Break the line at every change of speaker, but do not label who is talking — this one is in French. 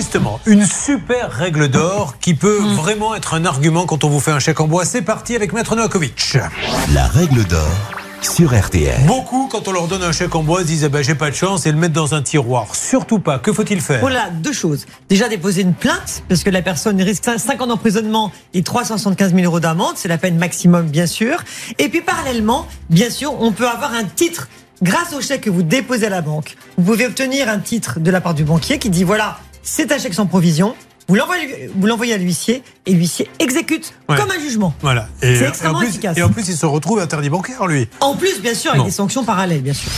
justement, une super règle d'or qui peut vraiment être un argument quand on vous fait un chèque en bois. C'est parti avec Maître Novakovic.
La règle d'or sur RTL.
Beaucoup, quand on leur donne un chèque en bois, disent eh ben, j'ai pas de chance et le mettent dans un tiroir. Surtout pas. Que faut-il faire?
Voilà, deux choses. Déjà, déposer une plainte, parce que la personne risque 5 ans d'emprisonnement et 375 000 euros d'amende. C'est la peine maximum, bien sûr. Et puis, parallèlement, bien sûr, on peut avoir un titre. Grâce au chèque que vous déposez à la banque, vous pouvez obtenir un titre de la part du banquier qui dit voilà, c'est un chèque sans provision. Vous l'envoyez, à l'huissier et l'huissier exécute
Ouais.
comme un jugement.
Voilà.
C'est
et, en
extrêmement
plus,
efficace.
et en plus, il se retrouve interdit bancaire, lui.
En plus, bien sûr, avec des sanctions parallèles, bien sûr.